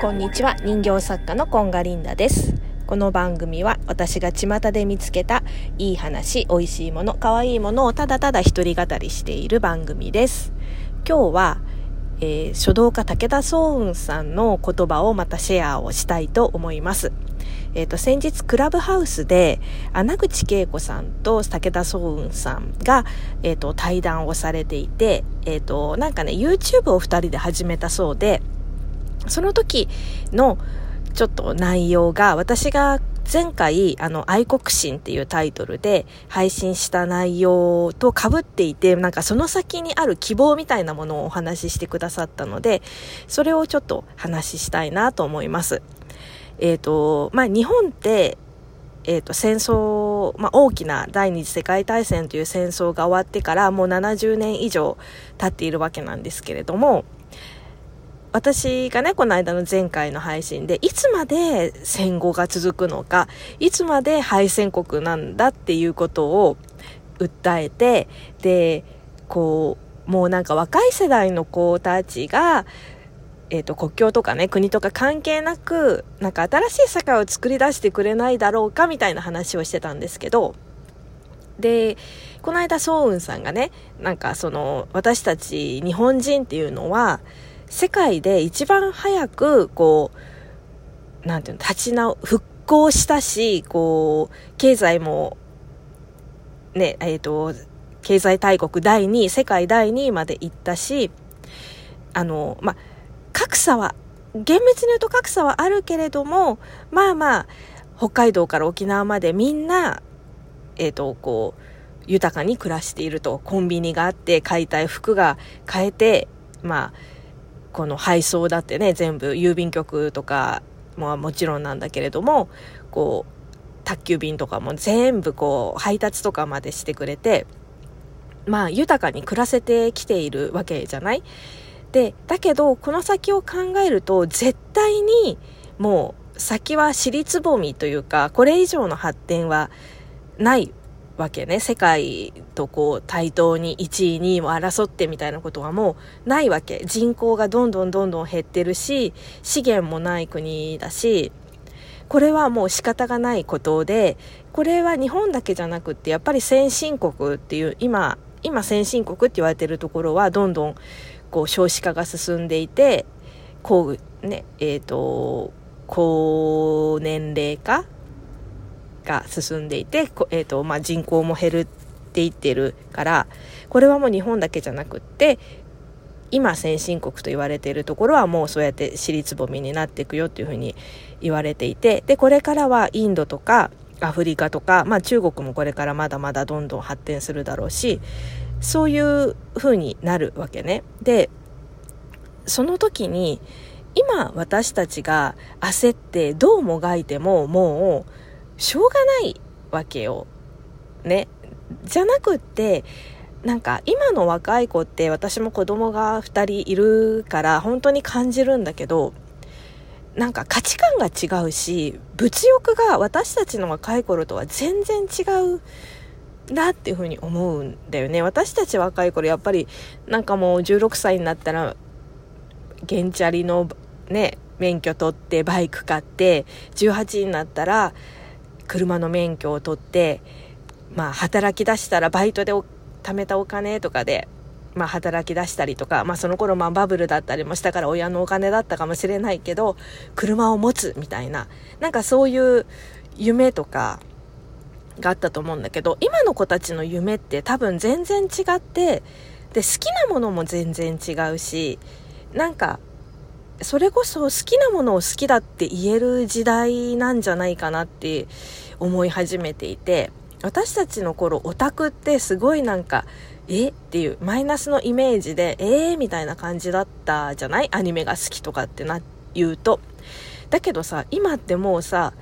こんにちは。人形作家のコンガリンダです。この番組は私が巷で見つけたいい話美味しいもの可愛いものをただただ一人語りしている番組です。今日は、えー、書道家武田壮雲さんの言葉をまたシェアをしたいと思います。えっ、ー、と、先日クラブハウスで、穴口恵子さんと武田壮雲さんが、えっ、ー、と、対談をされていて、えっ、ー、と、なんかね、YouTube を二人で始めたそうで、その時のちょっと内容が、私が前回、あの、愛国心っていうタイトルで配信した内容と被っていて、なんかその先にある希望みたいなものをお話ししてくださったので、それをちょっと話したいなと思います。えっ、ー、と、まあ、日本って、えっ、ー、と、戦争、まあ、大きな第二次世界大戦という戦争が終わってからもう70年以上経っているわけなんですけれども、私がね、この間の前回の配信で、いつまで戦後が続くのか、いつまで敗戦国なんだっていうことを訴えて、で、こう、もうなんか若い世代の子たちが、えっ、ー、と、国境とかね、国とか関係なく、なんか新しい世界を作り出してくれないだろうかみたいな話をしてたんですけど、で、この間、ソウンさんがね、なんかその、私たち日本人っていうのは、世界で一番早く、こう、なんていうの、立ち直、復興したし、こう、経済も、ね、えっ、ー、と、経済大国第2位、世界第2位まで行ったし、あの、まあ、格差は、厳密に言うと格差はあるけれども、まあまあ、北海道から沖縄までみんな、え、ー、と、こう、豊かに暮らしていると。コンビニがあって、買いたい服が買えて、まあ、この配送だってね、全部郵便局とかももちろんなんだけれども、こう、宅急便とかも全部こう、配達とかまでしてくれて、まあ、豊かに暮らせてきているわけじゃない？で、だけど、この先を考えると、絶対に、もう、先は尻つぼみというか、これ以上の発展はないわけね。世界とこう対等に1位、2位も争ってみたいなことはもうないわけ。人口がどんどんどんどん減ってるし、資源もない国だし、これはもう仕方がないことで、これは日本だけじゃなくって、やっぱり先進国っていう、今、今先進国って言われてるところはどんどんこう少子化が進んでいて、こうね、え、ー、と、高年齢化が進んでいて、え、ー、と、まあ、人口も減るっていってるから、これはもう日本だけじゃなくって、今先進国と言われているところはもうそうやって尻つぼみになっていくよっていうふうに言われていて、で、これからはインドとかアフリカとか、まあ中国もこれからまだまだどんどん発展するだろうし、そういう風になるわけね。で、その時に、今私たちが焦ってどうもがいてももうしょうがないわけよ。ね。じゃなくって、なんか今の若い子って私も子供が2人いるから本当に感じるんだけど、なんか価値観が違うし、物欲が私たちの若い頃とは全然違うだっていうふうに思うんだよね。私たち若い頃やっぱりなんかもう16歳になったら、ゲンチャリのね、免許取ってバイク買って、18になったら車の免許を取って、まあ働き出したらバイトで貯めたお金とかで、まあ働き出したりとか、まあその頃まあバブルだったりもしたから親のお金だったかもしれないけど、車を持つみたいな、なんかそういう夢とか、があったと思うんだけど、今の子たちの夢って多分全然違って、で、好きなものも全然違うし、なんか、それこそ好きなものを好きだって言える時代なんじゃないかなって思い始めていて、私たちの頃オタクってすごいなんか、え？っていうマイナスのイメージで、えー？みたいな感じだったじゃない？アニメが好きとかってな、言うと。だけどさ、今ってもうさ、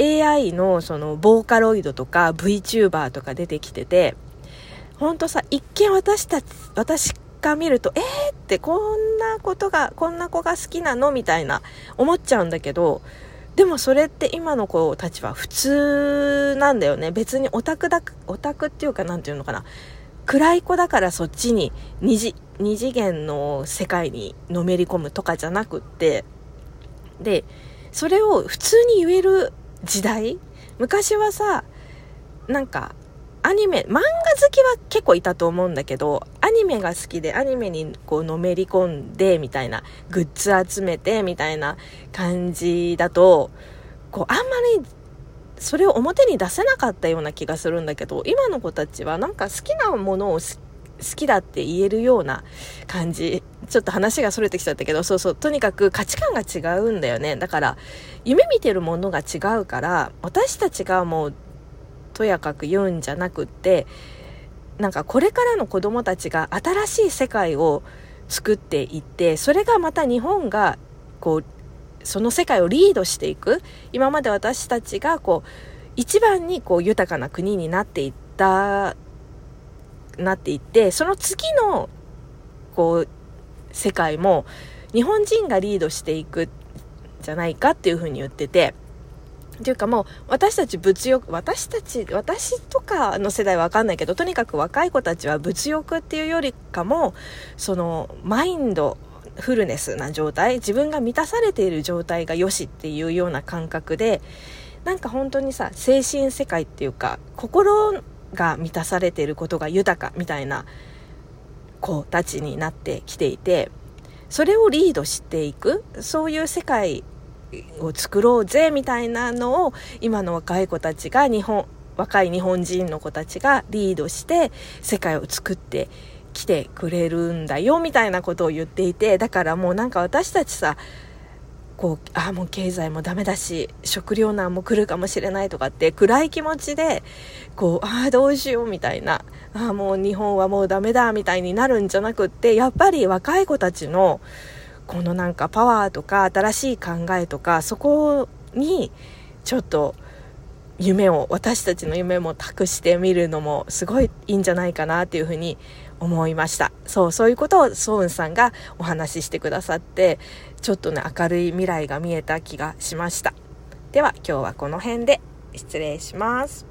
AI のそのボーカロイドとか VTuber とか出てきてて、ほんとさ、一見私たち、私が見ると、えーってこんなことが、こんな子が好きなのみたいな思っちゃうんだけど、でもそれって今の子たちは普通なんだよね。別にオタクだ、オタクっていうかなんていうのかな。暗い子だからそっちに二次二次元の世界にのめり込むとかじゃなくってでそれを普通に言える時代？昔はさなんかアニメ漫画好きは結構いたと思うんだけどアニメが好きでアニメにこうのめり込んでみたいなグッズ集めてみたいな感じだとこうあんまりそれを表に出せなかったような気がするんだけど今の子たちはなんか好きなものを好きだって言えるような感じちょっと話がそれてきちゃったけどそうそうとにかく価値観が違うんだよね。だから夢見てるものが違うから私たちがもうとやかく言うんじゃなくってなんかこれからの子供たちが新しい世界を作っていってそれがまた日本がこうその世界をリードしていく。今まで私たちがこう一番にこう豊かな国になっていったなっていってその次のこう世界も日本人がリードしていくじゃないかっていうふうに言っててっていうかもう私たち物欲私たち私とかの世代は分かんないけどとにかく若い子たちは物欲っていうよりかもそのマインドフルネスな状態自分が満たされている状態がよしっていうような感覚でなんか本当にさ精神世界っていうか心が満たされていることが豊かみたいな子たちになってきていてそれをリードしていくそういう世界を作ろうぜみたいなのを今の若い子たちが日本若い日本人の子たちがリードして世界を作って来てくれるんだよみたいなことを言っていてだからもうなんか私たちさこうああもう経済もダメだし食糧難も来るかもしれないとかって暗い気持ちでこうああどうしようみたいなあもう日本はもうダメだみたいになるんじゃなくってやっぱり若い子たちのこのなんかパワーとか新しい考えとかそこにちょっと夢を私たちの夢も託してみるのもすごいいいんじゃないかなっていうふうに思いました。そうそういうことをソウンさんがお話ししてくださってちょっとね明るい未来が見えた気がしました。では今日はこの辺で失礼します。